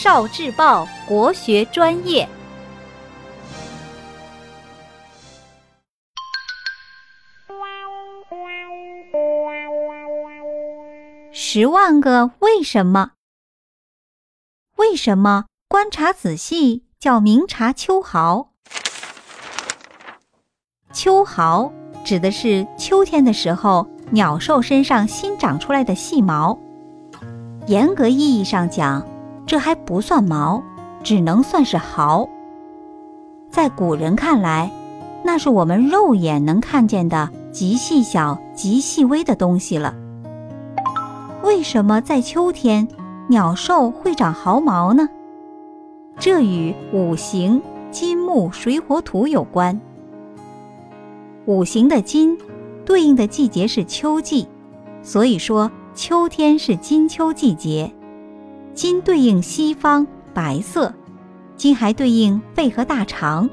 少智报国学专业。十万个为什么？为什么观察仔细叫明察秋毫？秋毫指的是秋天的时候鸟兽身上新长出来的细毛。严格意义上讲，这还不算毛，只能算是毫。在古人看来，那是我们肉眼能看见的极细小、极细微的东西了。为什么在秋天鸟兽会长毫毛呢？这与五行金木水火土有关。五行的金对应的季节是秋季，所以说秋天是金秋季节。金对应西方白色，金还对应肺和大肠，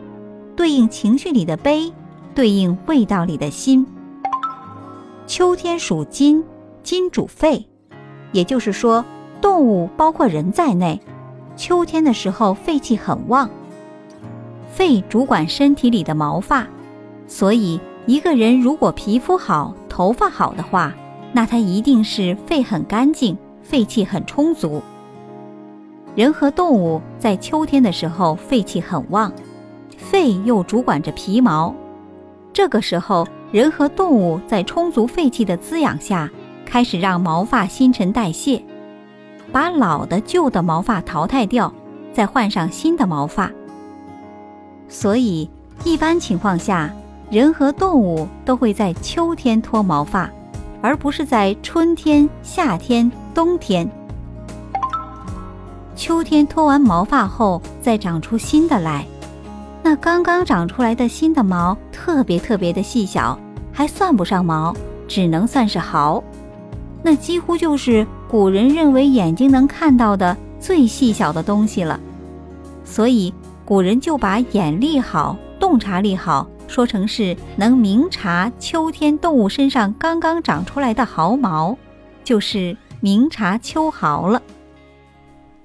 对应情绪里的悲，对应味道里的辛。秋天属金，金主肺。也就是说，动物包括人在内，秋天的时候肺气很旺。肺主管身体里的毛发，所以一个人如果皮肤好、头发好的话，那他一定是肺很干净、肺气很充足。人和动物在秋天的时候肺气很旺，肺又主管着皮毛，这个时候人和动物在充足肺气的滋养下。开始让毛发新陈代谢，把老的旧的毛发淘汰掉，再换上新的毛发。所以，一般情况下，人和动物都会在秋天脱毛发，而不是在春天、夏天、冬天。秋天脱完毛发后，再长出新的来，那刚刚长出来的新的毛特别特别的细小，还算不上毛，只能算是毫。那几乎就是古人认为眼睛能看到的最细小的东西了，所以古人就把眼力好、洞察力好说成是能明察秋天动物身上刚刚长出来的毫毛，就是明察秋毫了。